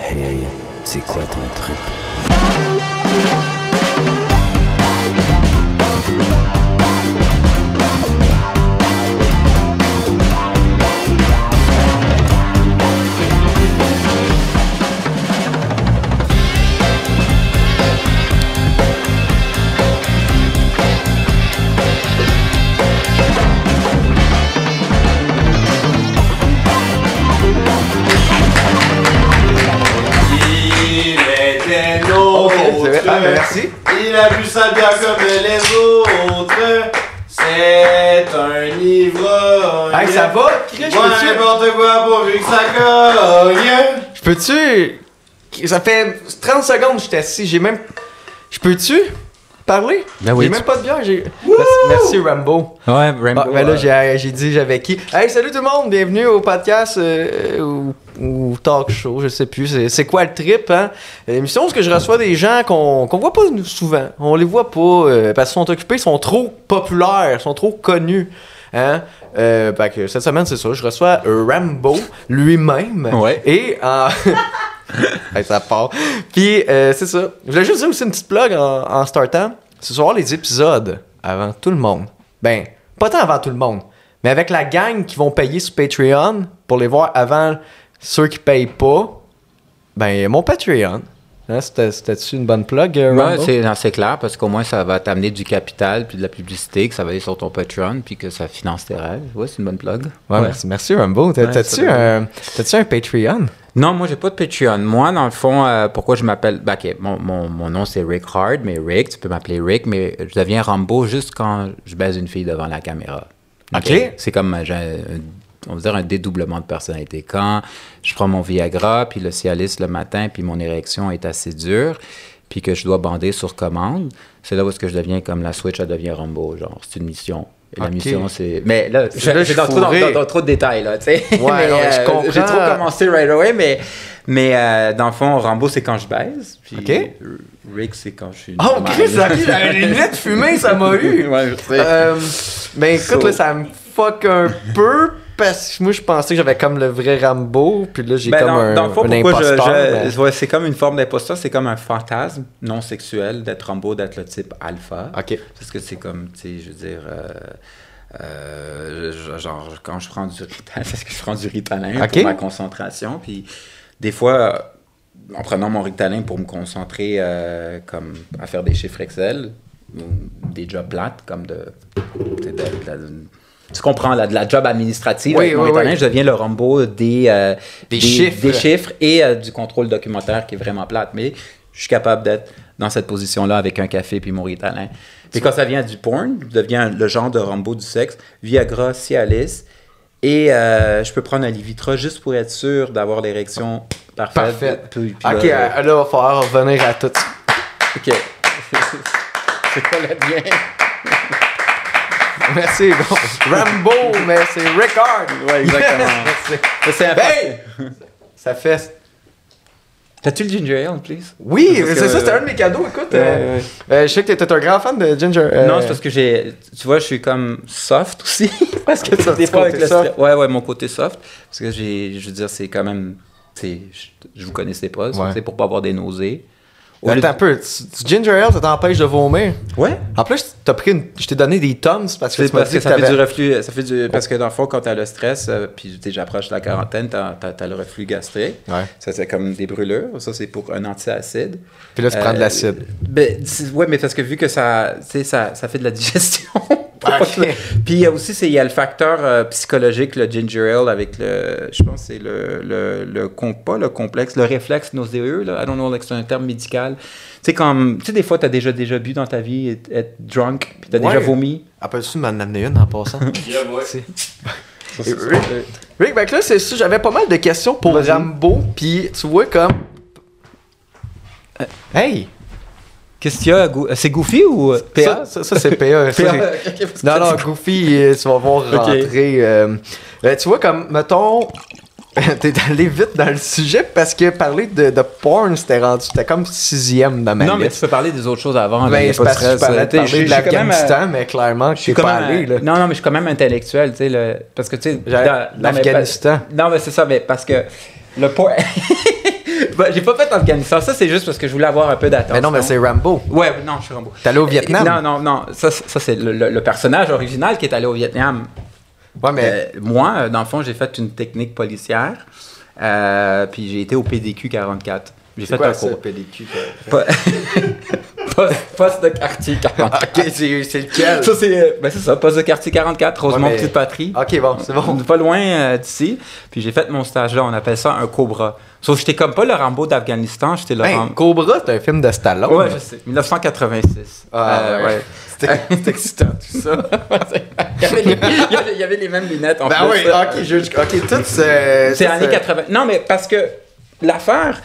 Hey, c'est quoi ton trip? N'importe quoi pourvu que ça cogne? Je peux-tu? Ça fait 30 secondes que j'étais assis, j'ai même. Je peux-tu parler? Ben oui, J'ai tu- même pas de bière, j'ai. Merci, merci, Rambo. Ouais. Ah, ben là, j'ai j'ai dit j'avais qui? Hey, salut tout le monde, bienvenue au podcast euh, ou, ou talk show, je sais plus. C'est- C'est quoi le trip, hein? L'émission, c'est que je reçois des gens qu'on qu'on voit pas souvent. On les voit pas euh, parce qu'ils sont occupés, ils sont trop populaires, ils sont trop connus. Hein? Euh, fait que cette semaine, c'est ça. Je reçois Rambo lui-même. Ouais. Et en. Hey, ça part. Puis, euh, c'est ça. Je voulais juste dire aussi une petite plug en, en startant. Ce soir, les épisodes avant tout le monde. Ben, pas tant avant tout le monde, mais avec la gang qui vont payer sur Patreon pour les voir avant ceux qui payent pas. Ben, mon Patreon. Hein, c'était- C'était-tu une bonne plug, euh, Ouais, Rambo? c'est non, c'est clair parce qu'au moins ça va t'amener du capital puis de la publicité que ça va aller sur ton Patreon puis que ça finance tes rêves. Ouais, c'est une bonne plug. Ouais, merci, merci Rambo. T'as- Ouais, T'as-tu un, un Patreon? Non, moi j'ai pas de Patreon. Moi, dans le fond, euh, pourquoi je m'appelle. Ben, ok, mon, mon, mon nom c'est Rick Hard, mais Rick, tu peux m'appeler Rick, mais je deviens Rambo juste quand je baise une fille devant la caméra. Ok. C'est comme euh, j'ai on va dire un dédoublement de personnalité. Quand je prends mon Viagra, puis le Cialis le matin, puis mon érection est assez dure, puis que je dois bander sur commande, c'est là où est-ce que je deviens comme la Switch, elle devient Rambo. Genre, c'est une mission. Et la mission, c'est. Mais là, je, là, je je suis dans, trop, dans, fourré. dans- dans trop de détails, là, tu sais. Ouais, mais je euh, comprends. J'ai trop commencé right away, mais, mais euh, dans le fond, Rambo, c'est quand je baise. Puis Rick, c'est quand je suis. Oh. Chris, j'avais les lunettes fumées, ça m'a eu! ouais, je sais. Euh, ben écoute, So- là, ça me fuck un peu parce que moi je pensais que j'avais comme le vrai Rambo, puis là j'ai Ben, comme un, dans imposteur. ouais, c'est comme une forme d'imposteur, c'est comme un fantasme non sexuel d'être Rambo, d'être le type alpha. Ok. Parce que c'est comme, tu sais, je veux dire, euh, euh, genre, quand je prends du Ritalin, parce que je prends du Ritalin pour ma concentration, puis des fois, en prenant mon Ritalin pour me concentrer euh, comme à faire des chiffres Excel, ou des jobs plates, comme de- de- tu comprends, de la job administrative Oui, avec mon oui, Ritalin, oui. je deviens le Rambo des, euh, Des chiffres. des chiffres et euh, du contrôle documentaire qui est vraiment plate. Mais je suis capable d'être dans cette position-là avec un café puis mon Ritalin. Puis quand ça vient du porn, je deviens le genre de Rambo du sexe, Viagra, Cialis. Et euh, je peux prendre un Livitra juste pour être sûr d'avoir l'érection parfaite. Parfait. Puis- puis Ok, là, là, va falloir revenir à tout. ok. C'est quoi le bien? Merci, bon. Rambo, mais c'est Rickard. Ouais, exactement. Merci. C'est un Hey! Ça fait. T'as-tu le ginger ale, please? Oui, c'est ça, c'était un de mes cadeaux. Écoute, Ouais, euh, ouais. euh, je sais que t'es un grand fan de Ginger. euh, Non, c'est parce que j'ai. Tu vois, je suis comme soft aussi. parce que tu fois, avec le soft. Ouais, ouais, mon côté soft. Parce que j'ai. Je veux dire, c'est quand même. Tu sais, je, je vous connaissais pas. Ouais. C'est pour pas avoir des nausées. Attends un peu, tu- Ginger Ale, ça t'empêche de vomir? Ouais. En plus, t'as pris une... je t'ai donné des tums parce que C'est tu m'as parce dit que que ça fait du reflux. Ça fait du, parce que dans le fond, quand t'as le stress, euh, puis j'approche de la quarantaine, t'as as, le reflux gastrique. Ouais. Ça, c'est comme des brûlures. Ça, c'est pour un antiacide. Puis là, tu prends de Euh, l'acide. Ben, ouais, mais parce que vu que ça, tu sais, ça, ça fait de la digestion. Ok. Puis il y a aussi, c'est- il y a le facteur euh, psychologique, le ginger ale, avec le, je pense que c'est le, le, le, com- pas le complexe, le réflexe nauséeux, là, I don't know, like, c'est un terme médical. Tu sais, comme, tu sais, des fois, t'as déjà, déjà bu dans ta vie, être, être drunk, puis t'as Ouais. déjà vomi. Appelles-tu m'en amener une en passant? Yeah, boy. C'est- Rick, Rick, ben là, c'est ça, j'avais pas mal de questions pour. Rambo, puis tu vois comme... Hey! Qu'est-ce qu'il y a? Gou- C'est Goofy ou euh, Ça, PA? ça, ça, c'est PA. Non, non, Goofy, euh, tu vas voir rentrer. euh, euh, tu vois, comme, mettons, t'es allé vite dans le sujet parce que parler de, de porn, c'était rendu, c'était comme sixième dans ma Non, mais tu peux parler des autres choses avant. Ben, c'est parce que tu parlais de parler l'Afghanistan, euh, mais clairement, Je suis pas allé, là. Non, non, mais je suis quand même intellectuel, tu sais, le- parce que, tu sais, l'Afghanistan. Non, mais c'est ça, mais parce que le porn... Bah, j'ai pas fait Afghanistan. Ça, c'est juste parce que je voulais avoir un peu d'attention. Mais non, mais c'est Rambo. Ouais, non, je suis Rambo. T'es allé au Vietnam? Non, non, non. Ça, c'est- ça c'est le, le- le personnage original qui est allé au Vietnam. Ouais, mais. Euh, moi, euh, dans le fond, j'ai fait une technique policière. euh, puis j'ai été au PDQ 44. J'ai fait quoi un cours. PDQ? Po- poste, poste de quartier 44. ok, c'est c'est lequel? Ça, c'est euh, ben, c'est ça, poste de quartier 44, Rosemont Ouais, mais- Petite Patrie. Ok, bon, c'est bon. Pas loin euh, d'ici. Puis j'ai fait mon stage là, on appelle ça un Cobra. Sauf que j'étais comme pas le Rambo d'Afghanistan, j'étais le Ben, Rambo. Cobra, c'est un film de Stallone. Ouais, je sais. 1986. Ah, Euh, ouais. C'était excitant, tout ça. il, y avait les, il y avait- il y avait les mêmes lunettes en ben plus. oui, ok, je, ok, tout c'est. C'est tout, années 80. Non, mais parce que l'affaire.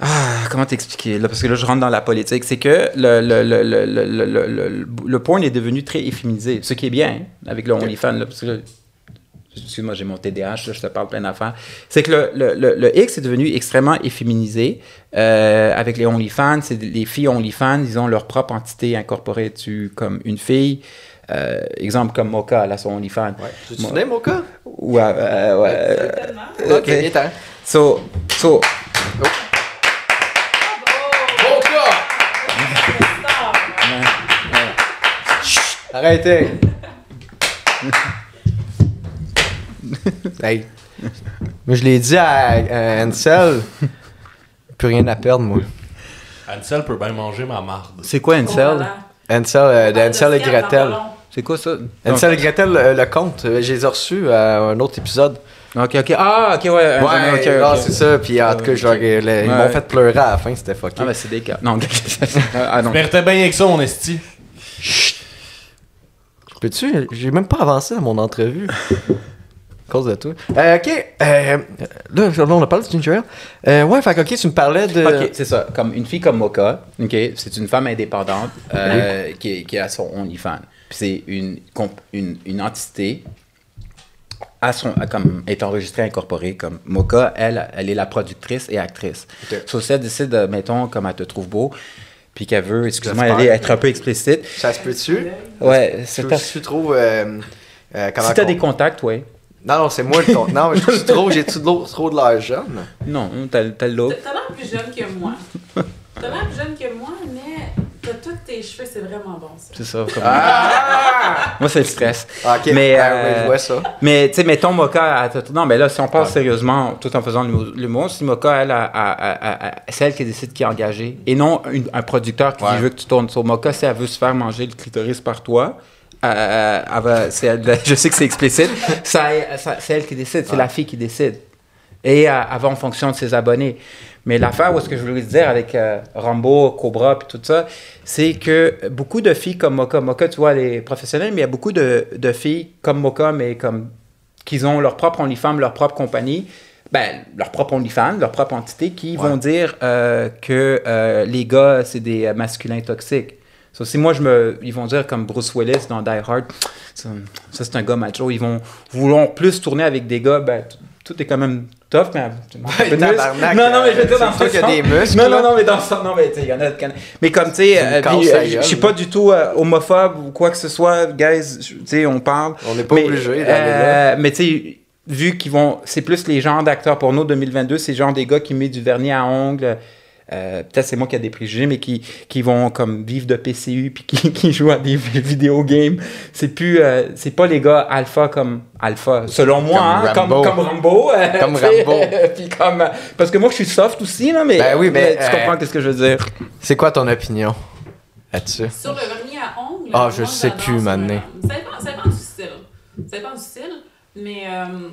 Ah, comment t'expliquer? Là Parce que là, je rentre dans la politique. C'est que le, le, le, le, le, le, le, le- le porn est devenu très efféminisé. Ce qui est bien hein, avec le OnlyFans. Là, parce que là, Excuse-moi, j'ai mon TDAH, là, je te parle plein d'affaires. C'est que le, le, le, le X est devenu extrêmement efféminisé. Euh, avec les OnlyFans, c'est les filles OnlyFans, ils ont leur propre entité incorporée dessus, comme une fille. Euh, exemple comme Mocha, a son OnlyFans. Ouais. Tu te souviens, mon cas? Ouais, euh, ouais. euh, Tellement. Ok, t'en. So, so, Mon Arrêtez! hey. Mais je l'ai dit à, à Ansel. Plus rien à perdre, moi. Ansel peut bien manger ma marde. c'est quoi Oh Ansel? Ansel, euh, Ansel et Gretel. C'est quoi ça? Ansel et Gretel, euh, le conte, euh, je les ai reçus à un autre épisode. Ok, ok. Ah, ok, ouais. Ouais, ah, c'est ça. Puis en tout cas, ils Ouais. m'ont fait pleurer à la fin, c'était fucké. Ah, mais c'est des cas. Non, ah, non. Tu bien que ça, mon esti. Peux-tu? J'ai même pas avancé dans mon entrevue. à cause de toi. Euh, ok. Euh, là, on a parlé de Ginger. Euh, ouais, fait que, ok, tu me parlais de. Ok, c'est ça. Comme une fille comme Mocha, ok, c'est une femme indépendante euh, qui, qui a son OnlyFans. Puis c'est une, une, une entité à son, à comme, est enregistrée, incorporée. Comme Mocha, elle, elle est la productrice et actrice. Ok. So, si elle décide, de, mettons, comme elle te trouve beau, puis qu'elle veut, excuse-moi, aller être un peu explicite, Ça se peut-tu? ouais, c'est ta- tu trouves. Euh, euh, Si t'as des contacts, ouais. Non, non, c'est moi le compte. Non, mais j'ai trop, j'ai trop, trop de l'argent. Non, t'as t'as l'autre. T'as l'air plus jeune que moi. T'as l'air plus jeune que moi, mais t'as tous tes cheveux, c'est vraiment bon ça. C'est ça. comme- Ah! Moi, c'est le stress. ok, Mais, ah, euh, ouais, je vois ça. Mais, tu sais, mettons te- Non, mais là, si on parle sérieusement, tout en faisant l'humour- si Mocha, elle, a- a- a- a- c'est elle qui décide qui est engagé. Et non une- un producteur qui Ouais. dit, veut que tu tournes sur Mocha, si elle veut se faire manger le clitoris par toi. euh, elle va- c'est elle- je sais que c'est explicite. c'est elle qui décide, c'est la fille qui décide. Et euh, va en fonction de ses abonnés. Mais l'affaire, où est-ce que je voulais dire avec euh, Rambo, Cobra, puis tout ça, c'est que beaucoup de filles comme Mocha, Mocha, tu vois, elle est professionnelle, mais il y a beaucoup de, de filles comme Mocha, mais comme qui ont leur propre OnlyFans, leur propre compagnie, ben, leur propre OnlyFans, leur propre entité, qui vont dire euh, que euh, les gars, c'est des masculins toxiques. So, si moi, je me, ils vont dire comme Bruce Willis dans Die Hard, ça, ça, c'est un gars macho, ils vont vouloir plus tourner avec des gars, ben, tout est quand même tough, mais muscle. tabarnak, Non, non, mais je veux dire euh, dans c'est toi ce qui as sens. des muscles, Non, non, non, mais dans sens, non, mais tu sais, il y en a Mais comme, tu sais, euh, euh, je suis pas du tout euh, homophobe ou quoi que ce soit, guys, tu sais, on parle. On n'est pas obligé euh. Mais tu sais, vu qu'ils vont. C'est plus les genres d'acteurs porno 2022, c'est genre des gars qui mettent du vernis à ongles. Euh, Peut-être c'est moi qui ai des préjugés, mais qui, qui vont comme vivre de PCU puis qui, qui jouent à des vidéo games. C'est plus. euh, c'est pas les gars alpha comme alpha. Selon moi, Comme hein, comme, Rambo. comme Rambo. euh, Comme Rambo. puis comme, euh, parce que moi, je suis soft aussi, là, mais, Ben oui, mais, tu euh, comprends qu'est-ce que je veux dire. C'est quoi ton opinion là-dessus? Sur le vernis à ongles. Ah, je sais plus, ça, maintenant. euh, Ça dépend, ça dépend du style. Ça dépend du style, mais euh,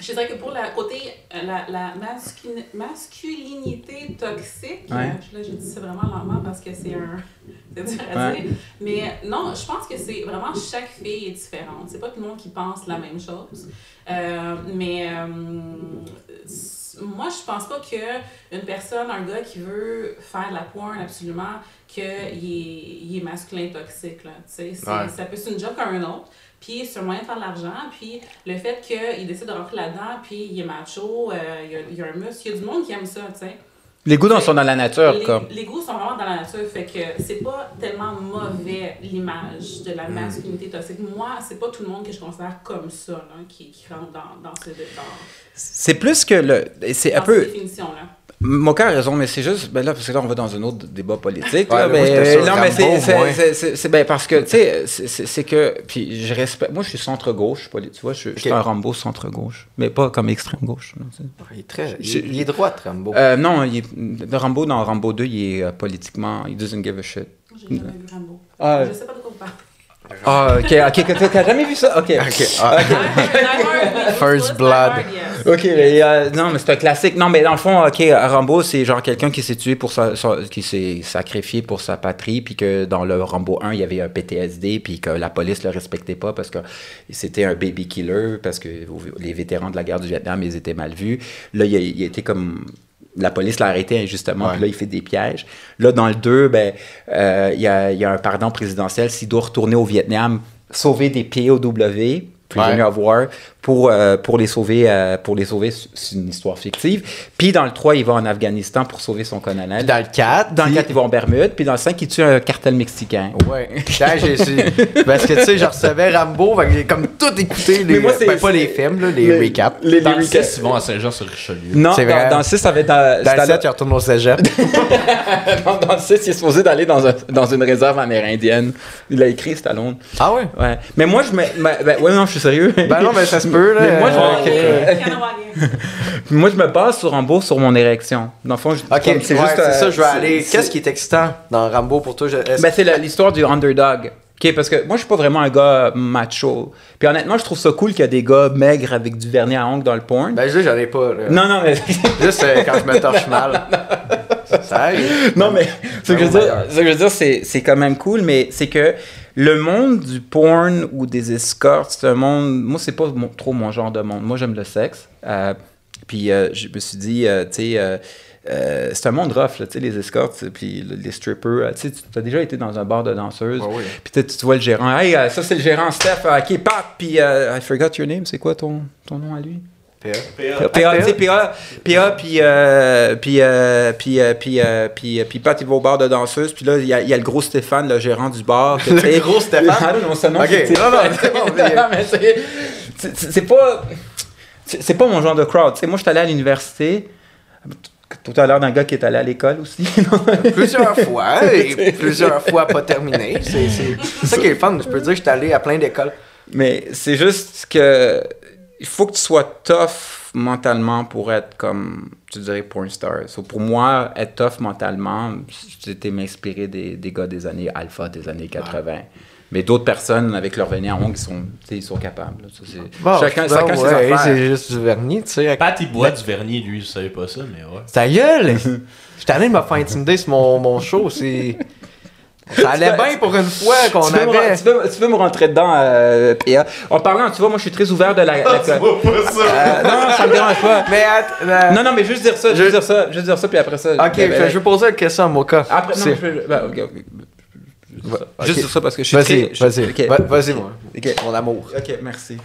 je dirais que pour la côté euh, la, la masculin- masculinité toxique, Ouais. là j'ai dit ça vraiment lentement parce que c'est un c'est dur à Ouais. dire, mais non, je pense que c'est vraiment chaque fille est différente. C'est pas tout le monde qui pense la même chose, Euh, mais euh, moi je pense pas que une personne, un gars qui veut faire de la porn absolument qu'il est, il est masculin toxique. Là. C'est- Ouais. Ça peut être une job comme un autre. Puis c'est un moyen de faire de l'argent. Puis le fait qu'il décide de rentrer là-dedans, puis il est macho, euh, il, y a, il y a un muscle. Il y a du monde qui aime ça, tu sais. Les goûts sont dans la nature, Les, comme. les goûts sont vraiment dans la nature, fait que c'est pas tellement mauvais l'image de Mm. la masculinité toxique. Moi, c'est pas tout le monde que je considère comme ça, là, qui, qui rentre dans, dans, ce, dans, C'est plus que le. C'est un peu. cette définition-là. Moka a raison, mais c'est juste, ben là, parce que là, on va dans un autre débat politique. Ouais, là, mais moi, mais- j'étais sur non, mais c'est- Rambo, c'est- moi. c'est- c'est c'est- ben, parce que, tu sais, c'est- c'est c'est que, puis je respecte, moi, je suis centre-gauche, tu vois, je, je suis un Rambo centre-gauche, mais pas comme extrême-gauche. sais. Il est très. Je- Il, il est droit, Rambo. Euh, non, il est, de Rambo, dans Rambo 2, il est euh, politiquement, il doesn't give a shit. J'ai jamais vu Rambo. Ah. Je sais pas de quoi vous parlez. Ah, ok, ok, t'as- jamais vu ça? Ok. Ok. ah. First blood. Ok, mais, euh, non, mais c'est un classique. Non, mais dans le fond, ok, Rambo, c'est genre quelqu'un qui s'est tué pour sa, sa- qui s'est sacrifié pour sa patrie, puis que dans le Rambo 1, il y avait un PTSD, puis que la police le respectait pas parce que c'était un baby killer, parce que les vétérans de la guerre du Vietnam, ils étaient mal vus. Là, il été comme la police l'a arrêté injustement, puis là, il fait des pièges. Là, dans le 2, ben, euh, il y, a, il y a un pardon présidentiel. S'il doit retourner au Vietnam, sauver des POW, prisoners Ouais. of war, pour, euh, pour les sauver, euh, pour les sauver, c'est une histoire fictive. Puis dans le 3, il va en Afghanistan pour sauver son colonel. Puis dans le 4. Dans le 4, il va en Bermude. Puis dans le 5, il tue un cartel mexicain. Ouais. Parce que tu sais, je recevais Rambo, fait que j'ai comme tout écouté. Les, Mais moi, c'est- ben, pas les films, là, les Mais- recaps. Les, Dans les le recaps. 6, ils vont à Saint-Jean-sur-Richelieu. Non, C'est vrai. dans, dans le 6, ça va être dans, Dans le c'est 7, il retourne au cégep. dans, dans le 6, il est supposé d'aller dans, un- dans une réserve amérindienne. Il a écrit Stallone. ah ouais? Ouais. Mais moi, je me. ben, ben, ouais, non, je suis sérieux. Ben non, mais ça se peut, là. Mais moi, je- Euh, moi, je me base sur Rambo sur mon érection. Dans le fond, je- Ok, c'est juste. euh, C'est ça, je vais c'est- aller. Qu'est-ce qui est excitant dans Rambo pour toi? Je- Ben, c'est l'histoire du underdog. OK, parce que moi, je suis pas vraiment un gars macho. Puis honnêtement, je trouve ça cool qu'il y a des gars maigres avec du vernis à ongles dans le porn. Ben, je j'en ai pas, là. non, non, mais... Juste euh, quand je me torche mal. Ça arrive. non, mais ce que je veux dire, meilleur. ce que je veux dire, c'est, c'est quand même cool, mais c'est que le monde du porn ou des escortes, c'est un monde... Moi, c'est pas mon- trop mon genre de monde. Moi, j'aime le sexe. Euh, puis euh, je me suis dit, euh, tu sais... euh, c'est un monde rough, là, les escortes, puis le- les strippers. Tu as déjà été dans un bar de danseuses. Oui. Puis tu, vois le gérant. Hey, ça, c'est le gérant Steph. OK, pop. Puis, euh, I forgot your name. C'est quoi ton, ton nom à lui? PA. PA, PA, tu PA, PA, puis, euh, puis, euh, puis, euh, puis, euh, puis, euh, puis Pat, il va au bar de danseuse, puis là, il y, a, il y a le gros Stéphane, le gérant du bar. que, Le gros Stéphane? Non, Non, non, Stéphane. c'est bon, mais- Non, c'est- c'est- pas... C'est pas mon genre de crowd. Tu sais, moi, je suis allé à l'université. Tout à l'heure d'un gars qui est allé à l'école aussi. Plusieurs fois, et plusieurs fois pas terminé. C'est ça qui est le fun. Je peux dire que je suis allé à plein d'écoles. Mais c'est juste que il faut que tu sois tough mentalement pour être comme, tu dirais, porn star. So, pour moi, être tough mentalement, c'était m'inspirer des, des gars des années alpha, des années 80. Mais d'autres personnes avec leur vernis à ongles, ils sont, ils sont capables. Ça, c'est- Bon, chacun, bon, chacun ses ouais, affaires. C'est juste du vernis, tu sais. Pat, il boit du vernis, lui, je savais pas ça, mais ouais. Ta gueule! J'étais allé me faire intimider sur mon, mon show. C'est. Ça allait bien pour une fois qu'on tu, peux me, avait. tu, peux, tu peux me rentrer dedans, euh, PA. En parlant, tu vois, moi, je suis très ouvert de la... la- pas ça! Euh, non, ça me dérange pas. Mais att- Non, non, mais juste dire ça, juste dire ça, juste dire ça, puis après ça... Ok, ben, ben, je veux poser une question à Moka. Après, non, je veux- ben, ok, ok. Va- Juste sur ça parce que je suis Vas-y, très... je- vas-y. Va- Vas-y, moi. Ok. Mon amour. Ok, merci.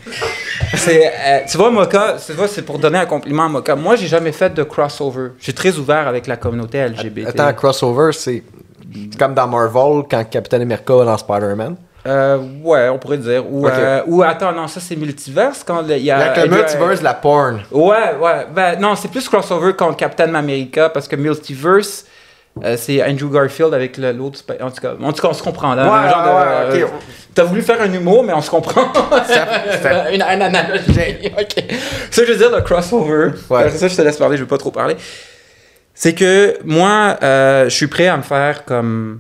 c'est, euh, tu vois, Moka, tu vois, c'est pour donner un compliment à Moka. Moi, j'ai jamais fait de crossover. Je suis très ouvert avec la communauté LGBT. Attends, crossover, c'est comme dans Marvel quand Captain America va dans Spider-Man. Euh, ouais, on pourrait dire. Ou, euh, ou attends, non, ça c'est multiverse quand il y a. Avec le multiverse, la porn. Ouais, ouais. Ben, non, c'est plus crossover contre Captain America parce que multiverse. euh, c'est Andrew Garfield avec l'autre. En tout cas, en tout cas, on se comprend là. Ouais, ouais, ok. T'as voulu faire un humour, mais on se comprend. ça- une, une analogie. ok. Ça, je veux dire, le crossover. Ouais. Ça, je te laisse parler, je veux pas trop parler. C'est que moi, euh, je suis prêt à me faire comme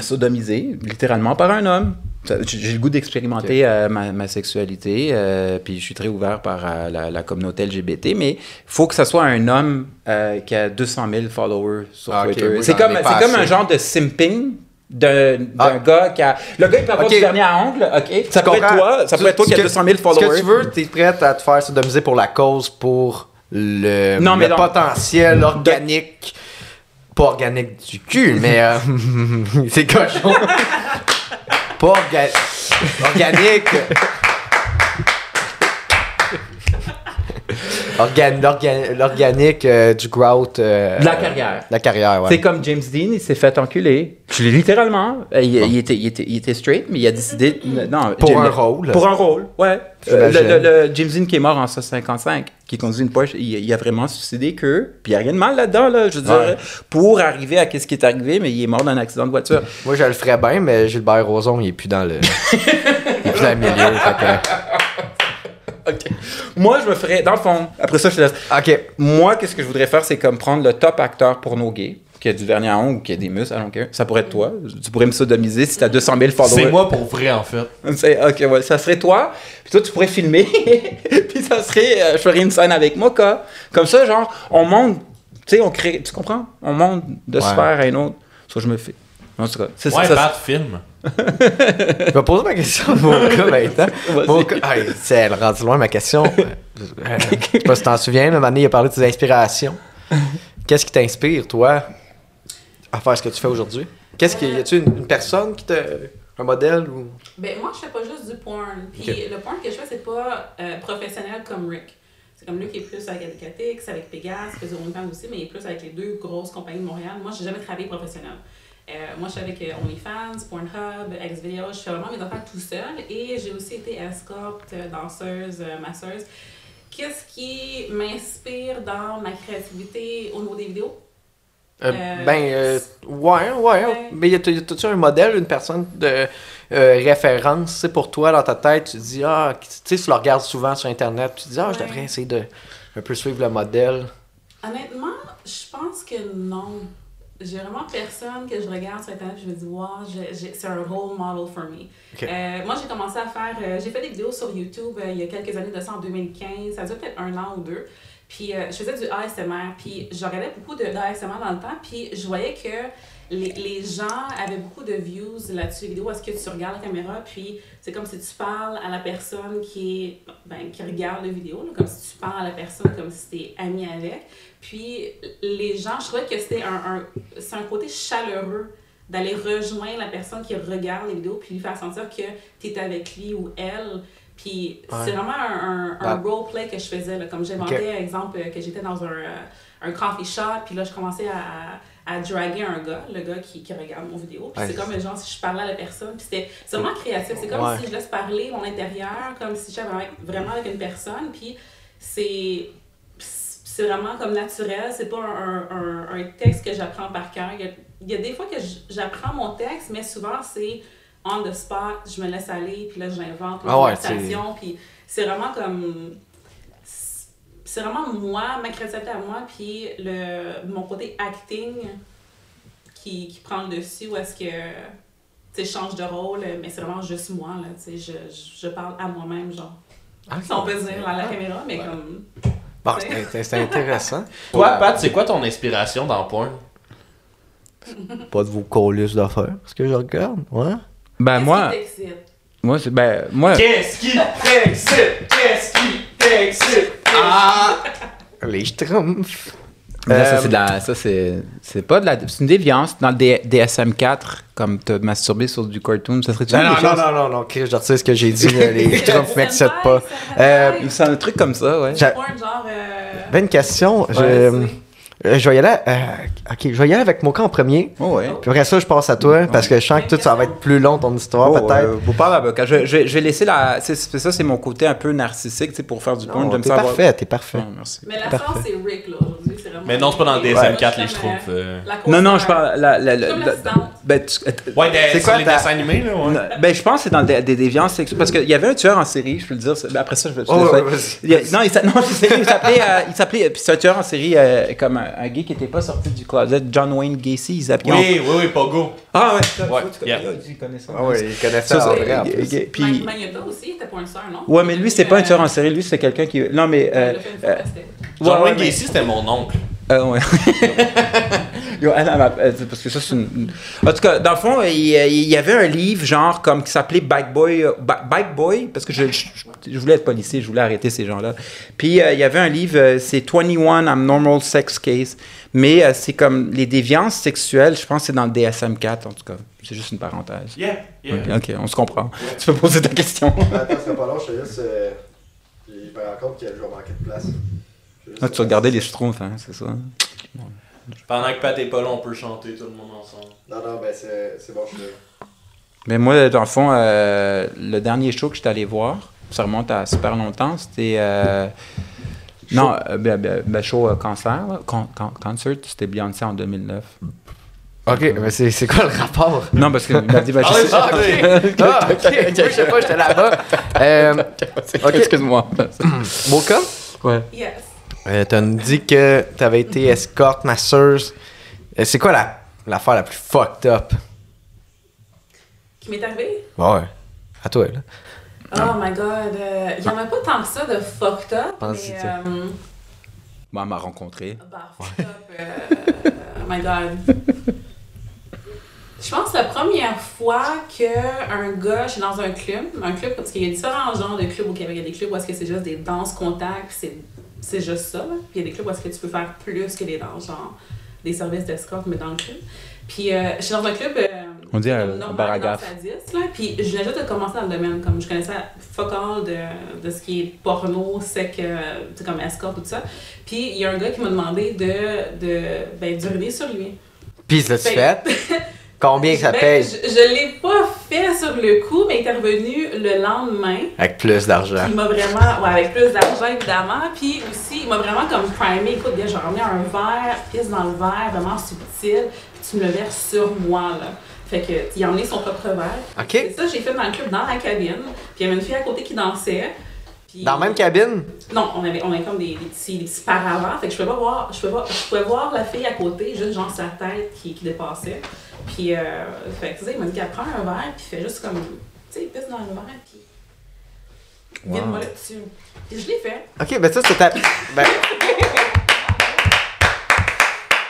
sodomiser, littéralement, par un homme. J'ai le goût d'expérimenter euh, ma, ma sexualité, euh, puis je suis très ouvert par euh, la, la communauté LGBT, mais il faut que ce soit un homme qui a 200 000 followers sur Ah, Twitter. c'est comme, un genre de simping d'un Ah. gars qui a... Le gars, il peut avoir Ok. du vernis à ongles, OK? Ça peut être toi, ça Tu- peut être toi ce qui a que- 200 000 Ce followers. que tu veux, t'es prête à te faire sodomiser pour la cause, pour le, Non, non. potentiel organique. Pas organique du cul, mais euh, c'est cochon. pas orga- organique. Organ- l'orga- L'organique euh, du grout. euh, De la carrière. de La carrière, ouais. C'est comme James Dean, il s'est fait enculer. Je l'ai littéralement. Euh, Il, il était, il, était, il était straight, mais il a décidé. Non, Pour James- un rôle. Pour un rôle, ouais. Euh, le, le- le James Dean qui est mort en 1955, qui conduit une Porsche, il, il a vraiment suicidé que. Puis il n'y a rien de mal là-dedans, là, je veux dire, pour arriver à ce qui est arrivé, mais il est mort d'un accident de voiture. Moi, je le ferais bien, mais Gilbert Rozon, il est plus dans le. il est plus dans le milieu. fait que- Ok. Moi, je me ferais, dans le fond, après ça, je te laisse. Ok. Moi, qu'est-ce que je voudrais faire, c'est comme prendre le top acteur porno gay, qui a du vernis à ongles ou qui a des muscles, don't care. Ça pourrait être toi. Tu pourrais me sodomiser si t'as 200 000 followers. C'est moi pour vrai, en fait. C'est- Ok, ouais, ça serait toi. Puis toi, tu pourrais filmer. puis ça serait, euh, je ferais une scène avec Mocha. Comme ça, genre, on monte, tu sais, on crée, tu comprends? On monte de Ouais. sphère à une autre. Ça, je me fais. En tout cas, c'est Ouais, ça. Pat, film. Je vais poser ma question à Moka maintenant. C'est elle rendu loin ma question. Euh, je sais pas si t'en souviens, mais Mané, il a parlé de tes inspirations. Qu'est-ce qui t'inspire, toi, à faire ce que tu fais aujourd'hui? Qu'est-ce qui. Y a-tu une, une personne qui te. un modèle ou? Ben, moi, je fais pas juste du porn. Puis le porn que je fais, c'est pas euh, professionnel comme Rick. C'est comme lui qui est plus avec Educatix, avec Pegas, qui fait du OnlyFans aussi, mais il est plus avec les deux grosses compagnies de Montréal. Moi, j'ai jamais travaillé professionnel. Euh, moi, je suis avec euh, OnlyFans, Pornhub, Xvideo. Je fais vraiment mes affaires tout seul. Et j'ai aussi été escorte, danseuse, euh, masseuse. Qu'est-ce qui m'inspire dans ma créativité au niveau des vidéos? Euh, Euh, ben, euh, ouais, ouais. ouais. Mais y a-tu un modèle, une personne de référence, c'est pour toi dans ta tête, tu dis, ah, tu sais, tu le regardes souvent sur Internet, tu te dis, ah, je devrais essayer de un peu suivre le modèle. Honnêtement, je pense que non. J'ai vraiment personne que je regarde sur Internet et je me dis, wow, c'est un role model for me. Euh, moi, j'ai commencé à faire, euh, j'ai fait des vidéos sur YouTube euh, il y a quelques années de ça en 2015, ça a duré peut-être un an ou deux. Puis je faisais du ASMR, puis je regardais beaucoup de d'ASMR dans le temps, puis je voyais que les, les gens avaient beaucoup de views là-dessus, vidéo, est-ce que tu regardes la caméra, puis c'est comme si tu parles à la personne qui, est, ben, qui regarde la vidéo, là, comme si tu parles à la personne comme si tu es ami avec. Puis les gens, je trouvais que c'était un, un, c'est un côté chaleureux d'aller rejoindre la personne qui regarde les vidéos puis lui faire sentir que tu es avec lui ou elle. Puis Ouais. c'est vraiment un, un, un Ah. roleplay que je faisais. Là, comme j'inventais, exemple, euh, que j'étais dans un, un coffee shop, puis là, je commençais à, à draguer un gars, le gars qui, qui regarde mon vidéo. Puis Ouais. c'est comme, genre, si je parlais à la personne. Puis c'était c'est vraiment créatif. C'est comme si je laisse parler mon intérieur, comme si j'étais vraiment, vraiment avec une personne. Puis c'est c'est vraiment comme naturel, c'est pas un, un, un texte que j'apprends par cœur. Il y, a, il y a des fois que j'apprends mon texte, mais souvent c'est on the spot, je me laisse aller, puis là j'invente une Ah ouais, conversation, puis c'est vraiment comme. C'est vraiment moi, ma créativité à moi, puis le, mon côté acting qui, qui prend le dessus, où est-ce que. Tu change de rôle, mais c'est vraiment juste moi, là, tu sais, je, je, je parle à moi-même, genre. Si on peut dire à la caméra, mais comme. Bon, c'est intéressant. Toi, Pat, c'est quoi ton inspiration dans porn? Pas de vos colis d'affaires, ce que je regarde, ouais. Ben, Qu'est-ce moi, moi, c'est, ben, moi, Qu'est-ce qui t'excite? Qu'est-ce qui t'excite? Ah! Les schtroumpfs. Là, ça, Euh, c'est de la- ça, c'est, c'est pas de la, c'est une déviance. Dans le D- DSM-4, comme te masturber sur du cartoon, ça serait-tu Non, non, non, non, non, non, Chris, je retire ce que j'ai dit, les m'excitent nice, pas. c'est Euh. C'est un truc comme ça, ouais. J'a- genre. euh, Ben, une question. je, Ouais, euh, je vais y aller. euh, ok, je vais y aller avec Moka en premier. Oh, ouais. Puis après ça, je passe à toi, parce que je sens que tout ça va être plus long ton histoire, Oh, peut-être. ouais, vous parlez. Je, je, je vais laisser la. c'est- c'est ça, c'est mon côté un peu narcissique, tu sais, pour faire du. Non, J'aime t'es parfait, t'es parfait. Non, merci. Mais la Parfait. sauce, c'est Rick, là, aujourd'hui. c'est vraiment- Mais non, c'est pas dans le Ouais. DSM4, les Comme, schtroumpfs. euh, euh. Non, non, je parle. La, la, ben, tu- Ouais, des- C'est quoi les dessins animés, là, ouais. Ben, je pense que c'est dans des, des déviances sexuelles. Parce qu'il y avait un tueur en série, je peux le dire. ben, après ça, je vais. je Oh, non, il, je s'appelait. euh, il s'appelait. Puis c'est un tueur en série euh, comme un, gay qui n'était pas sorti du closet. John Wayne Gacy. Ils s'appelaient. Oui, oui, oui, Pogo. Ah ouais, Ouais, tu connais- il ça. Ah oui, il connaît Ça, en c'est- vrai, Puis. Magnotta aussi, était pas un sœur, non? Ouais, mais lui, c'est pas un tueur en série. Lui, c'est quelqu'un qui. Non, mais. euh, Il euh, c'était- John Wayne Gacy, c'était mon oncle. Euh, ouais. Yo, m'a- parce que ça, c'est une... En tout cas, dans le fond, il, il y avait un livre, genre, comme, qui s'appelait Bike Boy, euh, Ba- Bike Boy, parce que je, je, je voulais être policier, je voulais arrêter ces gens-là. Puis, euh, il y avait un livre, euh, c'est 21 Abnormal Sex Case, mais euh, c'est comme les déviances sexuelles, je pense que c'est dans le DSM-4, en tout cas. C'est juste une parenthèse. Yeah, yeah. Ok, ok, on se comprend. Tu peux poser ta question. Attends, ce serait pas long, je te laisse. Je me rends compte que je vais manquer de place. Ah, tu regardais les Schtroumpfs, hein, c'est ça? Pendant que Pat est pas là, on peut chanter tout le monde ensemble. Non, non, ben c'est bon, je suis Mais moi, dans le fond, euh, le dernier show que j'étais allé voir, ça remonte à super longtemps, c'était. euh, non, euh, ben, ben, ben, show euh, concert, là, con- con- concert, c'était Beyoncé en 2009. Ok, mais c'est c'est quoi le rapport? Non, parce que il m'a dit, ben, je Ah, Ah, ok! Ah, je sais pas, j'étais là-bas. Euh, ok, Excuse-moi. Mocha? ouais. Yes. Euh, T'as nous dit que t'avais été escorte, masseuse. Euh, c'est quoi la l'affaire la plus fucked up? Qui m'est arrivé? Ouais. À toi, là. Oh my god. Il y en a pas tant que ça de fucked up. Pense-y, mais, tu euh, Moi, elle m'a rencontré. bah, fucked up. euh, oh my god. Je pense que la première fois qu'un gars, je suis dans un club, un club, parce qu'il y a différents genres de clubs au Québec. Il y a des clubs où est-ce que c'est juste des danses contacts, c'est, c'est juste ça. là. Puis il y a des clubs où est-ce que tu peux faire plus que des danses, genre des services d'escorte, mais dans le club. Puis euh, je suis dans un club. euh, On dit un- un normal, bar à dans gaffe. sa dix, là. Puis je venais juste de commencer dans le domaine, comme je connaissais fuck all de, de ce qui est porno, sec, euh, comme escorte, tout ça. Puis il y a un gars qui m'a demandé de, de ben, d'uriner sur lui. Pis l'as-tu Ben- fait? Combien que ça Ben, paye? Je, je l'ai pas fait sur le coup, mais il est revenu le lendemain. Avec plus d'argent. Il m'a vraiment, ouais, avec plus d'argent évidemment. Puis aussi, il m'a vraiment comme primé. Écoute, gars, j'ai ramené un verre, pisse dans le verre, vraiment subtil. Puis tu me le verses sur moi, là. Fait que, il a emmené son propre verre. Ok. Ça, j'ai fait dans le club, dans la cabine. Puis il y avait une fille à côté qui dansait. Puis- Dans la même cabine? Non, on avait, on avait comme des, des petits, des petits paravents. Fait que je pouvais pas voir, je pouvais, pas- je pouvais voir la fille à côté, juste genre sa tête qui, qui dépassait. Puis, euh, fait que, tu sais, il m'a dit qu'elle prend un verre, puis fait juste comme, tu sais, pisse dans le verre, puis vide-moi là dessus. Puis je l'ai fait. Ok, ben ça, c'est ta. Ben,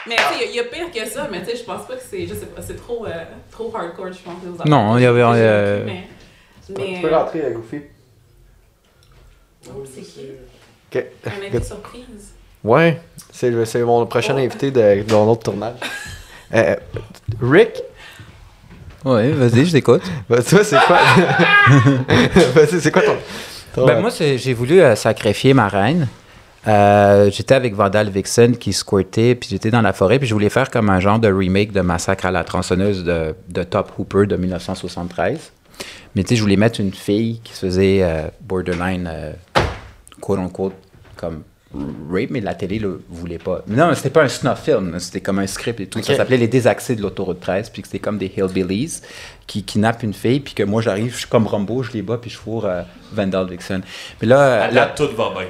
Mais tu sais, il y, a pire que ça, mais tu sais, je pense pas que c'est, je sais pas, c'est trop, euh, trop hardcore, je pense. Non, il y avait, euh, Mais, mais rentrer, la Goofy. Oh, c'est qui? Ok. Un invité surprise. Ouais, c'est mon prochain invité de, de mon autre tournage. Euh, Rick, Ouais, vas-y, je t'écoute. ben, toi, c'est quoi? Vas-y, c'est quoi ton. ton- Ben, moi, c'est- j'ai voulu euh, sacrifier ma reine. Euh, j'étais avec Vandal Vixen qui squirtait, puis j'étais dans la forêt, puis je voulais faire comme un genre de remake de Massacre à la tronçonneuse de, de Top Hooper de 1973. Mais tu sais, je voulais mettre une fille qui se faisait euh, borderline, euh, quote unquote, comme rape, mais la télé le voulait pas. Mais non, c'était pas un snuff film, c'était comme un script et tout. Ça s'appelait Les Désaxés de l'autoroute 13, puis que c'était comme des hillbillies qui kidnappent une fille, puis que moi j'arrive, je suis comme Rambo, je les bats, puis je fourre euh, Vandal Vixen. Mais là, euh, Là, là, tout va bien.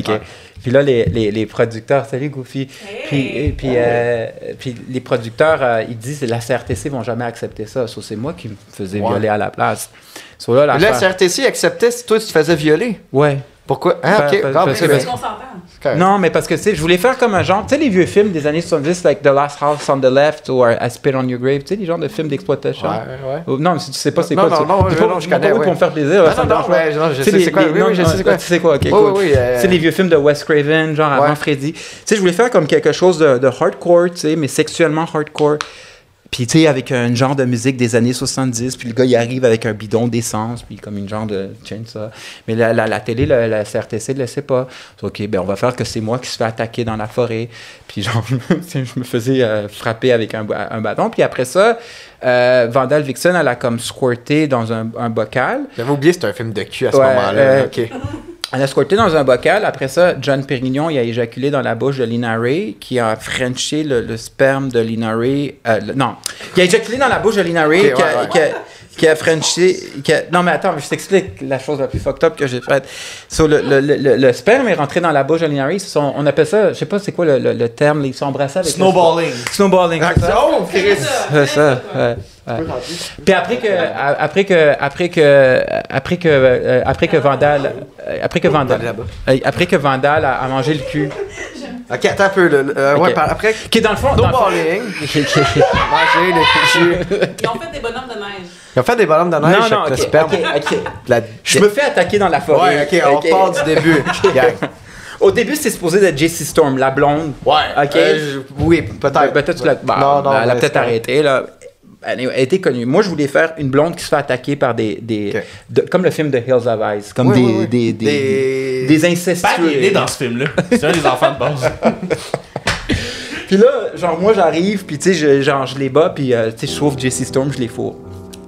OK. Puis là, les, les, les producteurs, salut Goofy. Puis, Hey! et puis, euh, puis les producteurs, euh, ils disent la CRTC vont jamais accepter ça. So, c'est moi qui me faisais Ouais. violer à la place. So, là, Là, l'affaire- CRTC acceptait si toi, tu te faisais violer. Ouais. Pourquoi? Ah, Ben, ok. ben, Ah, parce qu'on s'entend. Non, mais parce que, tu sais, je voulais faire comme un genre, tu sais, les vieux films des années 70, like The Last House on the Left ou I Spit on Your Grave, tu sais, les genres de films d'exploitation. Ouais, ouais. Non, mais si tu sais pas c'est Non, quoi, non, tu- non, pas- non, je connais, pour me faire plaisir. Non, non, non, non, je Tu sais les- c'est quoi. Oui, non, je non, sais c'est quoi. Tu sais quoi, ok, Oui, euh, C'est les vieux films de Wes Craven, genre avant Freddy. Tu sais, je voulais faire comme quelque chose de, de hardcore, tu sais, mais sexuellement hardcore. Puis, tu sais, avec un genre de musique des années 70, puis le gars, il arrive avec un bidon d'essence, puis comme une genre de ça. Mais la, la, la télé, la, la CRTC ne le sait pas. OK, ben on va faire que c'est moi qui se fais attaquer dans la forêt. Puis, genre, je me faisais euh, frapper avec un, bâton. Puis après ça, euh, Vandal Vixen, elle a comme squirté dans un, un bocal. J'avais oublié, c'était un film de cul à ce Ouais, moment-là. euh, Ok. Elle a squirté dans un bocal. Après ça, John Pérignon, il a éjaculé dans la bouche de Lina Ray, qui a frenché le, le sperme de Lina Ray. euh, le- non, il a éjaculé dans la bouche de Lina Ray, Ok, qui, a, ouais, ouais. qui a- qui a frenché. qui a- non, mais attends, je t'explique la chose la plus fucked up que j'ai faite. So, le, le, le, le sperme est rentré dans la bouche de Lina Ray. Sont- on appelle ça, je sais pas c'est quoi le, le, le terme, ils sont embrassés avec. le- Snowballing. Snowballing. Oh, C'est ça. Ouais, ouais. Puis après que, après que, après que, après que, euh, après que Vandal, euh, après que Vandal, euh, après que Vandal a, a mangé le cul, Ok, attends un peu. le- le- euh, Ouais, Ok. par- après, qui est dans le fond, dans le fond- snowballing, manger le cul. Ils ont fait des bonhommes de neige. Ils ont fait des ballons de neige non, non, le ok, sperme. ok, ok. La- Je me fais attaquer dans la forêt. Ouais, ok, on part du début. Gang. Au début, c'est supposé d'être JC Storm, la blonde. Ouais. Ok. euh, je- oui, peut-être. Ben, peut-être tu l'as- bah, non, non, elle a peut-être arrêté là. Elle, elle était connue. Moi, je voulais faire une blonde qui se fait attaquer par des. des de- comme le film de Hills of Ice. Comme des, ouais, ouais. Des, des, Des- incestueux. est né dans ce film-là. C'est un des enfants de base. Puis là, genre, moi, j'arrive, puis tu sais, je, genre, je les bats, puis euh, tu sais, je sauve Jesse Storm, je les fourre.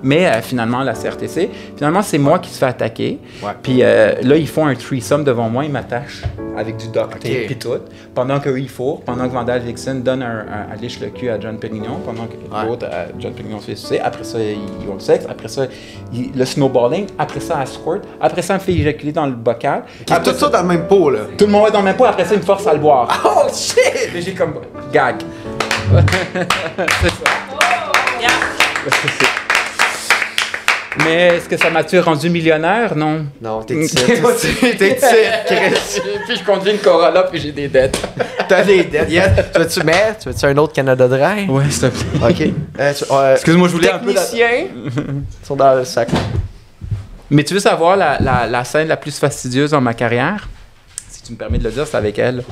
Mais euh, finalement, la CRTC, finalement, c'est moi qui se fais attaquer. Ouais. Puis euh, là, ils font un threesome devant moi, ils m'attachent avec du duct tape puis tout. Pendant qu'eux, ils fourrent, pendant que Vandal Vixen donne un, un, un liche le cul à John Pérignon, pendant que Ouais. l'autre, euh, John Pérignon se fait sucer. Après ça, ils, ont le sexe. Après ça, ils- le snowballing. Après ça, elle squirt. Après ça, elle me fait éjaculer dans le bocal. Après tout ça dans le même pot, là. tout le monde est dans le même pot. Après ça, il me force à le boire. Oh shit! Et j'ai comme gag. c'est ça. Yeah. Mais est-ce que ça m'a-tu rendu millionnaire? Non. Non, t'es ici. T'es ici, Chris. puis je conduis une Corolla puis j'ai des dettes. T'as des dettes. Tu veux-tu, mais, tu veux-tu un autre Canada Dry? Ouais, s'il te plaît. Ok. Euh, tu- euh, Excuse-moi, je voulais un peu. Techniciens sont dans le sac. Mais tu veux savoir la, la, la scène la plus fastidieuse dans ma carrière? Si tu me permets de le dire, c'est avec elle.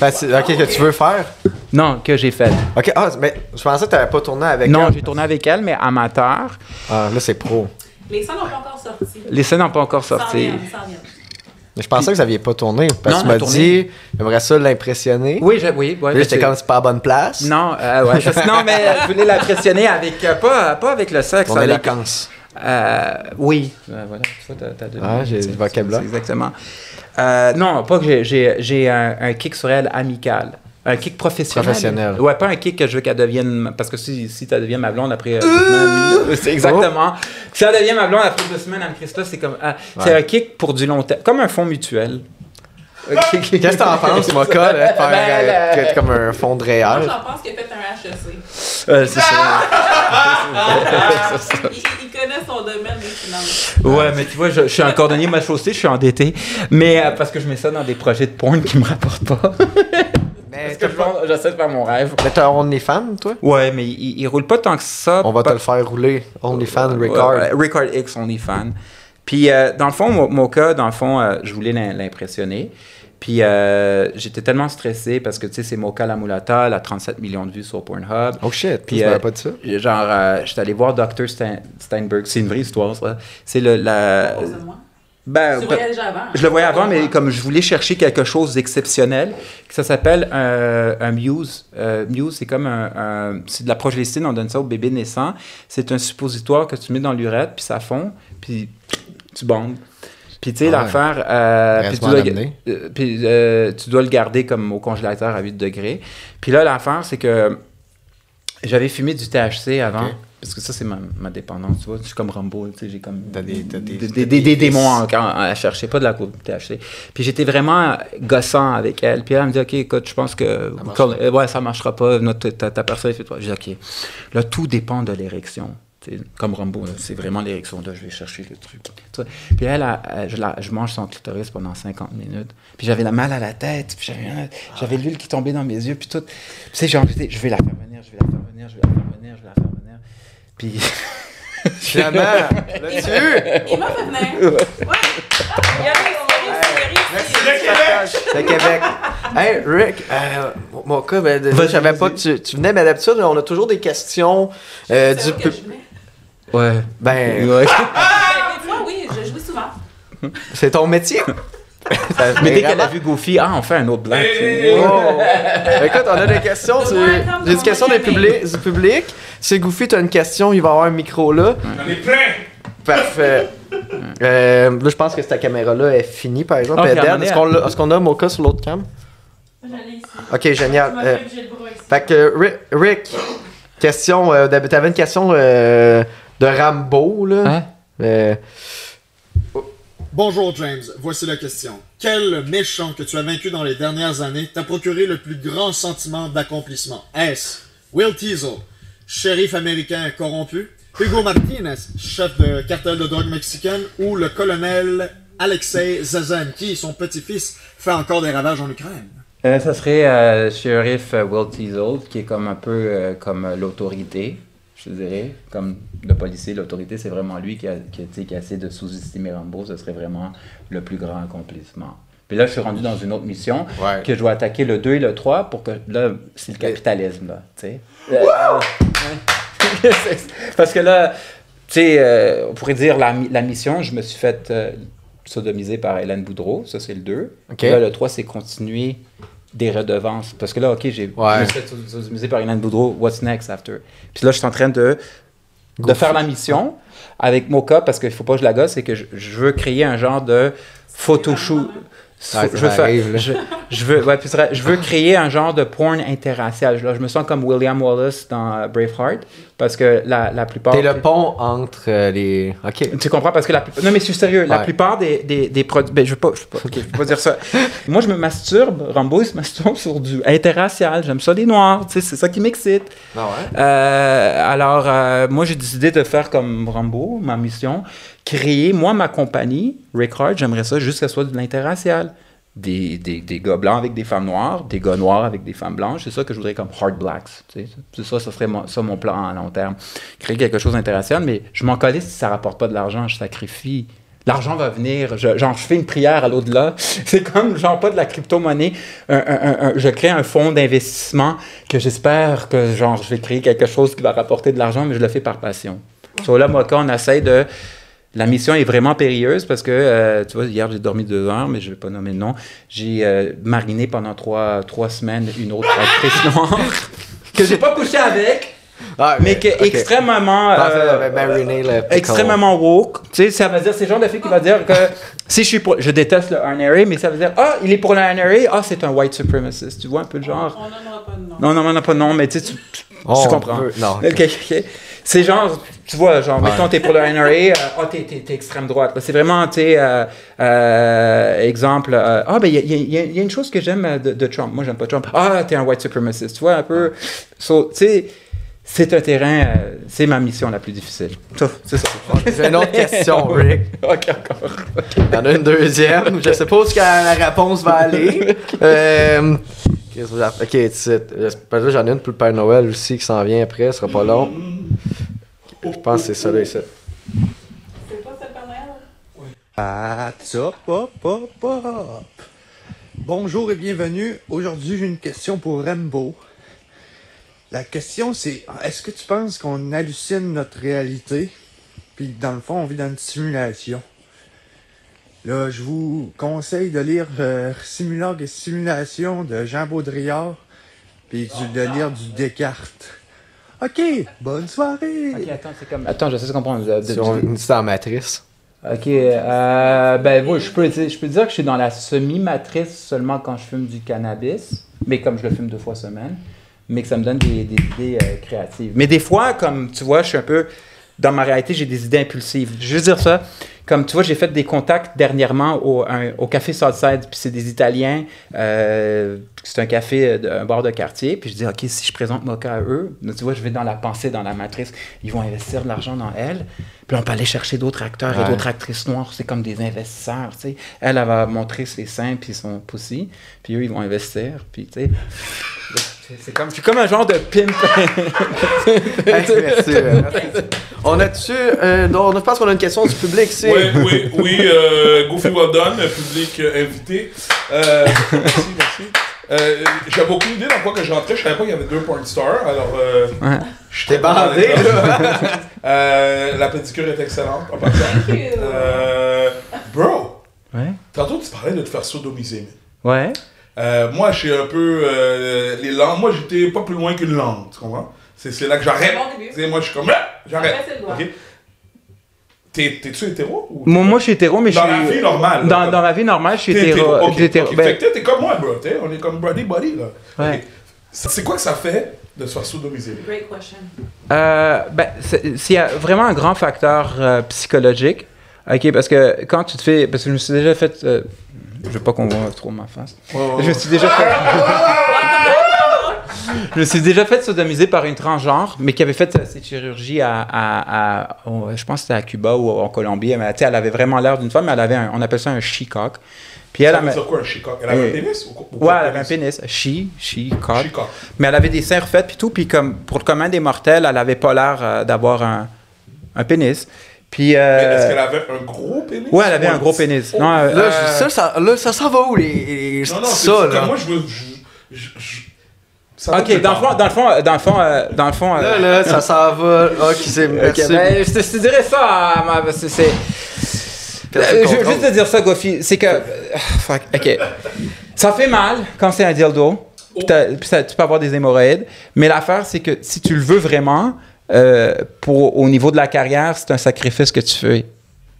Ok, que tu veux faire? Non, que j'ai faite. Ok, ah, mais je pensais que t'avais pas tourné avec Non, elle. j'ai tourné avec elle, mais amateur. Ah, là, c'est pro. Les sons n'ont pas encore sorti. Les scènes n'ont pas encore sorti. Mais je pensais que vous aviez pas tourné. Parce Non, que tu m'as dit, j'aimerais ça l'impressionner. Oui, je- oui. ouais, Là, j'étais je- comme, c'est pas à bonne place. Non, euh, ouais, je- non, mais je voulais l'impressionner avec. euh, pas, pas avec le sexe. Ton avec, éloquence. Euh, oui. Euh, voilà, ça, t'as, deviné. Ah, j'ai le vocabulaire. Exactement. Euh, non, pas que j'ai un, un kick sur elle amical. Un kick professionnel. Professionnel. Ouais, pas un kick que je veux qu'elle devienne. Parce que si, si tu deviens ma blonde après euh, deux semaines. C'est exactement. Si elle devient ma blonde après deux semaines, Anne-Christa, c'est comme. ah, C'est un kick pour du long terme. Comme un fonds mutuel. Qu'est-ce que t'en penses, Moka, là, de faire Ben, euh, comme un fond de Moi, réel? j'en pense qu'il a fait un HEC. Euh, c'est ça. Il, il connaît son domaine des finances. Ouais, mais tu vois, je, je suis un cordonnier mal chaussé, je suis endetté. Mais euh, parce que je mets ça dans des projets de porn qui me rapportent pas. Mais Parce que je pense- j'essaie de faire mon rêve. Mais t'as OnlyFans, toi? Ouais, mais il, il roule pas tant que ça. On va te le faire rouler. OnlyFans, Ricard. ouais, Ricard X, on est fan. Puis, euh, dans le fond, mon, mon cas, dans le fond, euh, je voulais l'im- l'impressionner. Puis, euh, j'étais tellement stressé parce que, tu sais, c'est Mocha la Mulata, elle a 37 millions de vues sur Pornhub. Oh shit, Puis, euh, pas dit ça? Genre, euh, j'étais allé voir Dr. Stein- Steinberg. C'est une vraie histoire, ça. C'est le, la... De. Ben, Tu avant. je le voyais avant, mais comme je voulais chercher quelque chose d'exceptionnel, ça s'appelle un, un Muse. Euh, Muse, c'est comme un, un- c'est de la progestine, on donne ça au bébé naissant. C'est un suppositoire que tu mets dans l'urètre, puis ça fond, puis tu bandes. Puis tu sais, Ah l'affaire, euh, puis, tu dois, euh, puis, euh, tu dois le garder comme au congélateur à 8 degrés. Puis là, l'affaire, c'est que j'avais fumé du THC avant. Parce que ça, c'est ma, ma dépendance, tu vois. Je suis comme Rambo, tu sais, j'ai comme T'as des- des- des, des- démons en- à chercher, pas de la coupe THC. Puis j'étais vraiment gossant avec elle. Puis elle me dit, OK, écoute, je pense que... comme- euh, ouais, ça marchera pas. Notre, ta, ta personne, fait toi. Je dis, OK. Là, tout dépend de l'érection. Comme Rambo, c'est vraiment l'érection. Là, je vais chercher le truc. Puis elle, elle, elle, je, la- je mange son clitoris pendant 50 minutes. Puis j'avais la mal à la tête. Puis j'avais, j'avais l'huile qui tombait dans mes yeux. Puis tout. Tu sais, j'ai envie de je vais la faire venir, je vais la faire venir, je vais la faire venir, je vais la faire venir. Puis... Finalement, là-dessus, Il m'a fait venir. Ouais. Il il a c'est Québec. Hey, Rick, euh, Moka, ben, déjà, Vas-y, je savais pas que tu, tu venais, mais d'habitude, on a toujours des questions euh, du où que pub. je mets? Ouais. Ben, Ouais. Ben, des fois, oui, je jouais souvent. c'est ton métier. Mais dès qu'elle a vu Goofy, ah, on fait un autre blague. Oh. Écoute, on a des questions. du- J'ai des questions des du public. Si Goofy, tu as une question, il va y avoir un micro là. J'en ai plein! Parfait. Euh, là, je pense que cette caméra-là est finie, par exemple. Est Est-ce qu'on a Mocha sur l'autre cam? Ici. Ok, génial. Euh, fait que, Rick, Rick, question. Euh, T'avais une question euh, de Rambo, là. Hein? Bonjour James, voici la question. Quel méchant que tu as vaincu dans les dernières années t'a procuré le plus grand sentiment d'accomplissement? Est-ce Will Teasel, shérif américain corrompu, Hugo Martinez, chef de cartel de drogue mexicaine, ou le colonel Alexei Zazen, qui, son petit-fils, fait encore des ravages en Ukraine. Euh, serait euh, shérif Will Teasel, qui est un peu euh, comme l'autorité, je dirais. Comme le policier, l'autorité, c'est vraiment lui qui a, qui, qui essayé de sous-estimer Rambo. Ce serait vraiment le plus grand accomplissement. Puis là, je suis rendu dans une autre mission, Ouais. que je dois attaquer le 2 et le 3 pour que. Là, c'est le capitalisme, là, tu sais. Euh, euh, ouais. Parce que là, tu sais, euh, on pourrait dire la, mi- la mission, je me suis fait euh, sodomiser par Hélène Boudreau, ça c'est le 2. Ok. Là, le 3, c'est continuer des redevances. Parce que là, OK, j'ai Ouais. me suis par Hélène Boudreau, what's next after? Puis là, je suis en train de, de faire la mission avec Mocha parce qu'il faut pas que je la gosse, c'est que je, je veux créer un genre de photoshoot. Ouais, je, veux faire- arrive, là. je, je veux, ouais, puis c'est vrai, je veux créer un genre de porn interracial. Je me sens comme William Wallace dans euh, Braveheart parce que la, la plupart. T'es le pont entre euh, les. Ok. Tu comprends? Parce que la. Non, mais je suis sérieux. La plupart des, des, des produits... Ben, je ne veux, pas- je veux pas- ok, je veux pas dire ça. Moi, je me masturbe. Rambo, il se masturbe sur du interracial. J'aime ça, les noirs. Tu sais, c'est ça qui m'excite. Ah ouais? Euh, alors, euh, moi, j'ai décidé de faire comme Rambo, ma mission, créer, moi, ma compagnie, Rick Hard, j'aimerais ça juste que ce soit de l'interracial. Des, des, des gars blancs avec des femmes noires, des gars noirs avec des femmes blanches. C'est ça que je voudrais comme hard blacks. C'est ça, ça serait mon, ça mon plan à long terme. Créer quelque chose d'interracial, mais je m'en calais si ça rapporte pas de l'argent, je sacrifie. L'argent va venir, je, genre je fais une prière à l'au-delà. C'est comme genre pas de la crypto-monnaie. Je crée un fonds d'investissement que j'espère que genre je vais créer quelque chose qui va rapporter de l'argent, mais je le fais par passion. So là, moi, quand on essaie de. La mission est vraiment périlleuse parce que, euh, tu vois, hier j'ai dormi deux heures, mais je vais pas nommer le nom. J'ai euh, mariné pendant trois, trois semaines une autre actrice noire que j'ai pas couché avec, Ah, mais qui est ok. extrêmement. Parfait, euh, pickle. extrêmement woke. Tu sais, ça veut dire, c'est le genre de fille qui va dire que si je suis pour. Je déteste le NRA, mais ça veut dire, ah, il est pour le NRA, ah, c'est un white supremacist. Tu vois un peu le genre? On n'aimera pas de nom. Non, non, on n'a pas de nom, mais tu sais, tu, tu- On tu comprends. non, ok. Ok, ok, ok. C'est genre, tu vois, genre, Ouais. mettons, t'es pour le NRA, euh, ah, t'es, t'es- t'es extrême droite. C'est vraiment, tu sais, euh, euh, exemple, euh, ah, ben, il y a, y y une chose que j'aime euh, de, de Trump. Moi, j'aime pas Trump. Ah, t'es un white supremacist. Tu vois, un peu. So, tu sais, c'est un terrain, c'est ma mission la plus difficile. C'est ça. J'ai une autre question, Rick. ok, encore. Il y en a une deuxième. Je sais pas où est-ce que la réponse va aller. Euh, ok, j'en ai une pour le Père Noël aussi qui s'en vient après, ce sera pas long. Je pense que c'est ça là ici. C'est pas cette Noël? Ah, top, hop, hop, hop. Bonjour et bienvenue. Aujourd'hui, j'ai une question pour Rambo. La question, c'est est-ce que tu penses qu'on hallucine notre réalité, puis dans le fond, on vit dans une simulation? Là, je vous conseille de lire euh, et Simulation de Jean Baudrillard, puis de lire du Descartes. Ok, bonne soirée! Ok, attends, c'est comme. Attends, j'essaie de comprendre. De- de- Si on c'est en matrice. Ok, euh, ben moi, je peux, dire- je peux dire que je suis dans la semi-matrice seulement quand je fume du cannabis, mais comme je le fume deux fois semaine, mais que ça me donne des, des idées euh, créatives. Mais des fois, comme tu vois, je suis un peu, dans ma réalité, j'ai des idées impulsives. Je veux dire ça, comme tu vois, j'ai fait des contacts dernièrement au, un- au café Southside, puis c'est des Italiens, euh, c'est un café, de- un bar de quartier, puis je dis, ok, si je présente Mocha à eux, tu vois, je vais dans la pensée, dans la matrice, ils vont investir de l'argent dans elle, puis on peut aller chercher d'autres acteurs Ouais. et d'autres actrices noires, c'est comme des investisseurs, tu sais. Elle, elle va montrer ses seins puis son pussy, puis eux, ils vont investir, puis tu sais. C'est comme, je suis comme un genre de pimp. Hey, merci, on a-tu. euh, non, je pense qu'on a une question du public ici. Oui, oui, oui. Euh, Goofy Well Done, public euh, invité. Euh, merci, merci. Euh, J'avais aucune idée dans quoi que j'entrais. Je savais pas qu'il y avait deux porn stars. Alors, euh, Ouais. j'étais bandé, là. Euh, la pédicure est excellente. En passant. Euh, bro, Ouais. tantôt tu parlais de te faire sodomiser. Ouais. Euh, moi, je suis un peu. euh, les langues. Moi, j'étais pas plus loin qu'une langue. Tu comprends? C'est c'est là que j'arrête. Bon Moi, je suis comme. Ah, J'arrête. Après, c'est le doigt. Ok? T'es- T'es-tu hétéro? Ou Moi, moi, je suis hétéro, mais Dans je suis. la vie normale, là, Dans, dans ma vie normale, je suis T'es hétéro. hétéro, ok, je suis hétéro. ok. Ben, Fait que t'es- comme moi, bro. t'es- On est comme buddy buddy, là. Ouais. C'est quoi que ça fait de se faire sodomiser? Great question. Euh, ben, c'est c'est un- vraiment un grand facteur euh, psychologique. OK, parce que quand tu te fais. Parce que je me suis déjà fait. euh, je veux pas qu'on voit trop ma face. Je me suis déjà fait. je me suis déjà fait sodomiser par une transgenre, mais qui avait fait euh, cette chirurgie à. à- je pense que c'était à Cuba ou en Colombie. Mais, tu sais, elle avait vraiment l'air d'une femme, mais elle avait un- on appelle ça un she-cock. Puis elle, Ça veut dire quoi, un chicoc? Elle avait un pénis? ou quoi- ou Ouais, elle avait un pénis. She, she, cock. Chicoc. Mais elle avait des seins refaits puis tout, puis comme pour le commun des mortels, elle avait pas l'air euh, d'avoir un, un pénis. Puis euh, Est-ce qu'elle avait un gros pénis? ouais, elle avait Ou un gros petit- pénis. Oh, Non, euh, Là, euh, ça, ça, là, ça s'en va où, les, les- Non, non, ça, là? moi, je veux. je- je- je- Ça va Ok, dans le fond, dans le fond, euh, dans le fond, euh, dans le fond. Là, euh, là, ça s'en va. Ok, c'est. Ok, merci. ben, je, te, je te dirais ça, à ma- c'est... je veux juste te dire ça, Goffy, c'est que... fuck, ok. Ça fait mal quand c'est un dildo, puis, t'as- puis ça- tu peux avoir des hémorroïdes, mais l'affaire, c'est que si tu le veux vraiment, euh, pour, au niveau de la carrière, c'est un sacrifice que tu fais.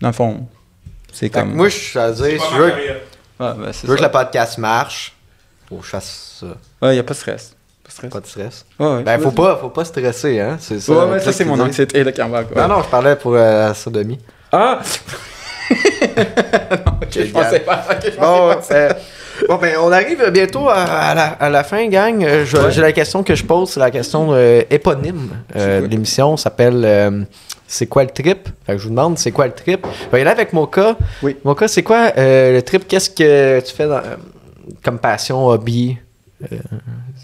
Dans le fond, c'est comme... moi, je suis à dire, C'est si pas je ma veux. Ouais, ben, c'est je veux que le podcast marche, faut que je fasse ça. Ouais, y a pas de stress. Pas de stress. Pas de stress. Ouais, ouais. Ben, faut pas, faut pas stresser, hein. C'est ça. Ouais, ouais, le ça, truc c'est mon anxiété. Non, non, je parlais pour euh, la sodomie. Ah! non, ok, je pensais pas. ok, je pensais Bon, pas ça. euh, bon, ben, on arrive bientôt à, à la, à la fin, gang. Euh, J'ai la question que je pose, c'est la question euh, éponyme euh, de l'émission. Ça s'appelle euh, C'est quoi le trip? Fait que je vous demande, c'est quoi le trip? Je vais y aller avec Moka. Oui. Moka, c'est quoi euh, le trip? Qu'est-ce que tu fais dans, comme passion, hobby? Euh,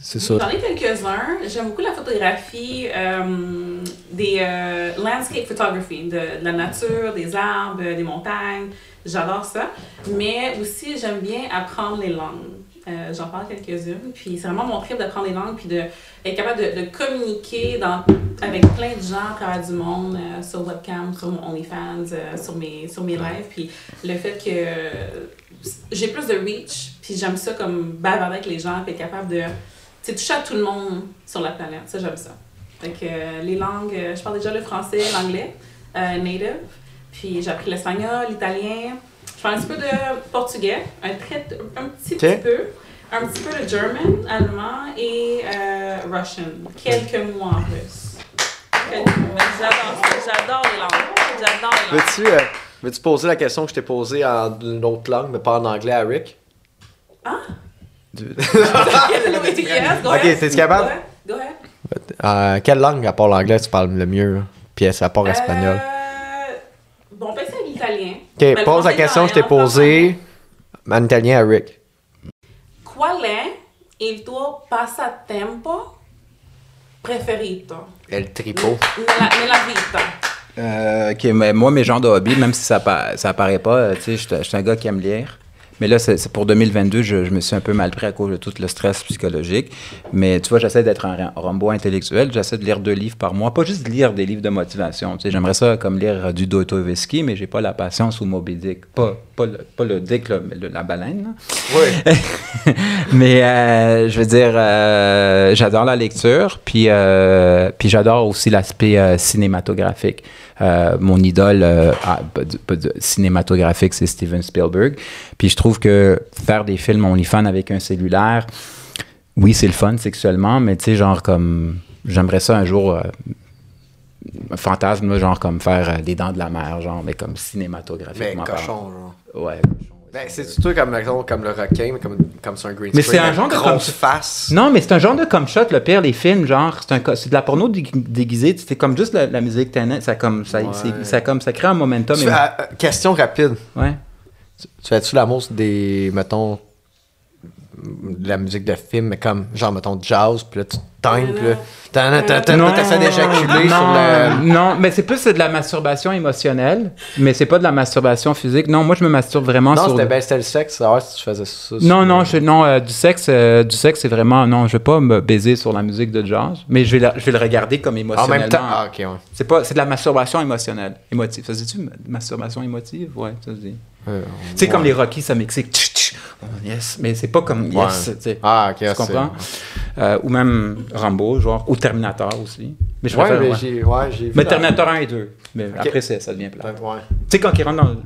C'est ça. J'en ai quelques-uns. J'aime beaucoup la photographie, euh, des euh, landscape photography, de, de la nature, des arbres, des montagnes. J'adore ça. Mais aussi, j'aime bien apprendre les langues. Euh, J'en parle quelques-unes. Puis c'est vraiment mon trip d'apprendre les langues, puis d'être capable de, de communiquer dans, avec plein de gens à travers du monde, euh, sur webcam, sur mon OnlyFans, euh, sur mes, sur mes lives. Puis le fait que j'ai plus de reach, puis j'aime ça comme bavarder avec les gens, puis être capable de toucher à tout le monde sur la planète. Ça, j'aime ça. Fait que euh, les langues, je parle déjà le français, l'anglais, native. Puis j'ai appris l'espagnol, l'italien. Je parle un petit peu de portugais, un, très, un petit, Ok. petit peu. Un petit peu de german, allemand et euh, russian. Quelques mots en. Quelques mots. J'adore ça. J'adore les langues. J'adore les langues. Veux-tu euh, veux-tu poser la question que je t'ai posée en une autre langue, mais pas en anglais à Rick? Yes, go Ok, ahead. t'es-tu capable? Go ahead. Go ahead. Euh, Quelle langue, à part l'anglais, tu parles le mieux Puis à part espagnol? Euh, bon, on peut essayer avec l'italien. Ok, Ben, le pose la question que je t'ai posée en italien à Rick. Qual è il tuo passatempo preferito? El tripo. nella, nella vita? Euh, ok, mais moi, mes genres de hobbies, même si ça, ça apparaît pas, euh, tu sais, je suis- je suis un gars qui aime lire. Mais là, c'est pour 2022, je, me suis un peu mal pris à cause de tout le stress psychologique. Mais tu vois, j'essaie d'être un Rambo intellectuel. J'essaie de lire deux livres par mois. Pas juste lire des livres de motivation. Tu j'aimerais ça comme lire du Dostoevsky, mais j'ai pas la patience ou Moby Dick. Pas, pas, le, pas le Dick, là, mais le- la baleine. là. Oui. mais euh, je veux dire, euh, j'adore la lecture, puis, euh, puis j'adore aussi l'aspect cinématographique. Mon idole ah, cinématographique, c'est Steven Spielberg. Puis je trouve que faire des films OnlyFans avec un cellulaire, oui, c'est le fun sexuellement, mais tu sais, genre comme, j'aimerais ça un jour, fantasme, genre comme faire euh, des dents de la mer, genre, mais comme Mais cinématographiquement. parlant. cochon, genre. Ouais. Ben, c'est toi comme, exemple, comme le requin, mais comme, comme sur un green Mais screen, c'est un genre de comme- face. Non, mais c'est un genre de comme shot, le pire, les films, genre, c'est un c'est de la porno dé- déguisée, c'est comme juste la, la musique tenait, ça comme ça, Ouais. c'est- ça comme ça crée un momentum. Tu et- fais- ah, euh, question rapide. ouais. Tu fais-tu l'amour sur des, mettons, de la musique de film, mais comme, genre, mettons, jazz, puis là, tu te times, puis là, Non, t'essaies d'éjaculer non, sur le... Non, mais c'est plus de la masturbation émotionnelle, mais c'est pas de la masturbation physique. Non, moi je me masturbe vraiment Non, sur. c'était ben, c'était le sexe, savoir si tu faisais ça. Non, non, je, non, euh, du sexe, euh, du sexe, c'est vraiment non. Je vais pas me baiser sur la musique de jazz, mais je vais, la- je vais le regarder comme En émotionnellement. même temps, ah, ok, ouais. C'est pas, c'est de la masturbation émotionnelle, émotive. Ça se dit-tu ma- masturbation émotive? Ouais, ça se dit. Euh, Tu sais, comme les Rocky, ça m'excite. Oh, yes. Mais c'est pas comme Ouais. yes. tu sais. Ah, ok, tu c'est- comprends? Euh, ou même Rambo, genre, ou Terminator aussi. Mais je Ouais, préfère, mais ouais. j'ai ouais, j'ai vu. Mais la- Terminator 1 et 2. Mais après, c'est- ça devient plat. Ouais, ouais. Tu sais, quand il rentre dans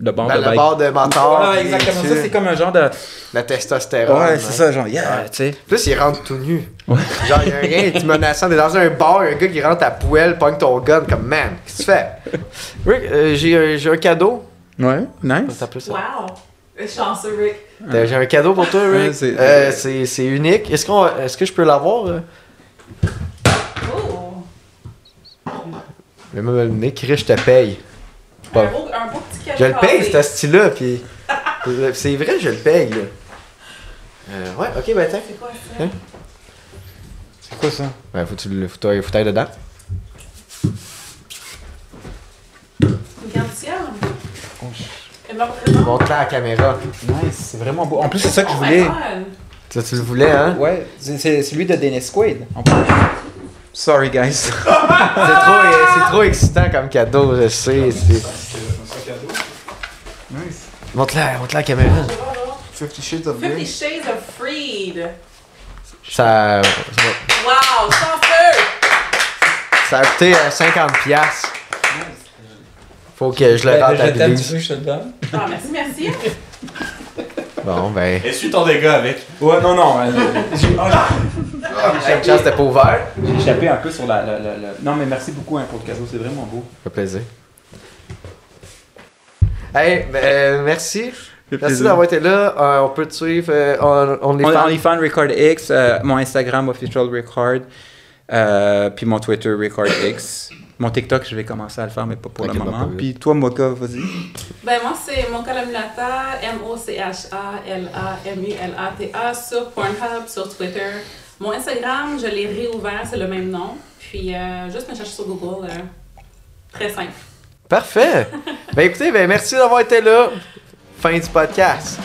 le, bord Ben, de le bike. bord de mentor. Voilà, exactement. tu- Ça, c'est comme un genre de. La testostérone. Ouais, hein. c'est ça, genre, yeah, Ouais. tu sais. Plus, il rentre tout nu. Genre, il y a rien, tu menaçant. T'es dans un bar, il y a un gars qui rentre à poêle, pogne ton gun, comme man, qu'est-ce que tu fais? Rick, euh, j'ai un- j'ai un cadeau. Ouais, nice. Ça s'appelle ça. Wow! Chanceux, Rick. J'ai un cadeau pour toi, Ouais, Rick. c'est- Euh, c'est c'est unique. Est-ce qu'on, est-ce que je peux l'avoir? euh? Oh! Le même le nez, je te paye. Un beau, un beau petit cadeau. Je le paye, passé. ce style-là, puis. C'est vrai, je le paye, là. Euh, ouais, ok, ben tiens. C'est quoi ça? Hein? C'est quoi ça? Ouais, faut que tu le faut faut que t'ailles dedans. Une représente. Montre-la à la caméra. Nice, c'est vraiment beau. En plus, c'est ça que je Oh, voulais. God. Toi, tu le voulais, hein? Ouais, c'est- c'est celui de Dennis Quaid. en plus. Sorry, guys. C'est trop, c'est trop excitant comme cadeau, je sais. c'est- nice. Montre-la, montre-la à la caméra. Fifty Shades of Fifty. Shades of Freed. Ça, Wow, sans feu! ça a coûté euh, 50$. Faut que je le Ben, rende je à t'aime, Denise. tu veux que je te le donne? Ah, merci, merci. Bon, ben. Essuie ton dégât avec. Ouais, non, non. euh, J'ai ah, Chaque chance, c'était pas ouvert. j'ai échappé un peu sur la, la- la- la- Non, mais merci beaucoup hein, pour le cadeau, c'est vraiment beau. Ça fait plaisir. Hey, ben, euh, merci. Merci d'avoir été là. Euh, on peut te suivre. euh, on, on les On-. OnlyFans Record X, euh, mon Instagram official Record, euh, puis mon Twitter Record X. Mon TikTok, je vais commencer à le faire, mais pas pour le pas, moment. Puis toi, Moka, vas-y. Ben, moi, c'est mon Mulata, M-O-C-H-A-L-A-M-U-L-A-T-A, sur Pornhub, sur Twitter. Mon Instagram, je l'ai réouvert, c'est le même nom. Puis, euh, juste me chercher sur Google. euh, très simple. Parfait. ben écoutez, ben merci d'avoir été là. Fin du podcast.